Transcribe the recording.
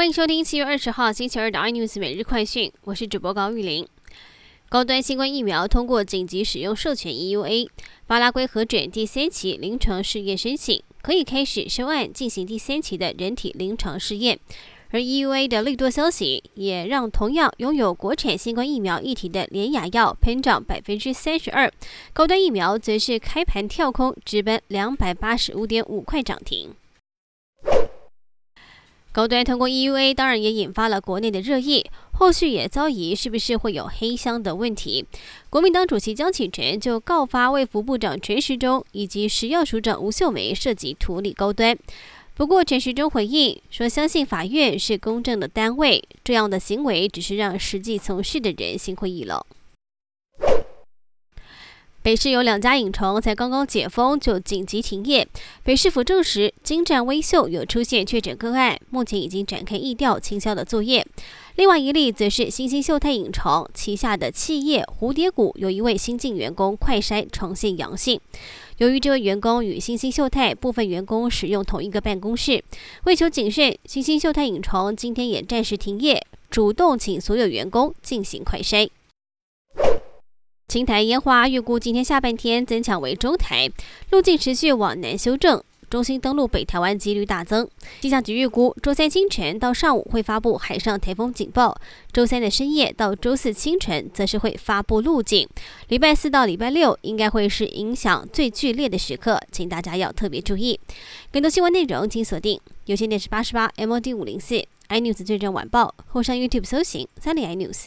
欢迎收听七月二十号星期二的 iNews 每日快讯，我是主播高玉玲。高端新冠疫苗通过紧急使用授权 EUA，巴拉圭核准第三期临床试验申请，可以开始收案进行第三期的人体临床试验。而 EUA 的利多消息，也让同样拥有国产新冠疫苗议题的联雅药喷涨百分之三十二，高端疫苗则是开盘跳空直奔两百八十五点五块涨停。高端通过 EUA，当然也引发了国内的热议，后续也遭疑是不是会有黑箱的问题。国民党主席江启臣就告发卫福部长陈时中以及食药署长吴秀梅涉及图利高端。不过，陈时中回应说，相信法院是公正的单位，这样的行为只是让实际从事的人心灰意冷。北市有两家影城才刚刚解封就紧急停业，北市府证实金湛微秀有出现确诊个案，目前已经展开疫调清消的作业。另外一例则是新兴秀泰影城旗下的企业蝴蝶谷有一位新进员工快筛呈现阳性。由于这位员工与新兴秀泰部分员工使用同一个办公室，为求谨慎，新兴秀泰影城今天也暂时停业，主动请所有员工进行快筛。青台烟花预估今天下半天增强为中台，路径持续往南修正。中心登陆北台湾几率大增，气象局预估周三清晨到上午会发布海上台风警报，周三的深夜到周四清晨则是会发布路径。礼拜四到礼拜六应该会是影响最剧烈的时刻，请大家要特别注意。更多新闻内容请锁定有线电视八十八 MOD 五零四 iNews 最正晚报，或上 YouTube 搜寻三立 iNews。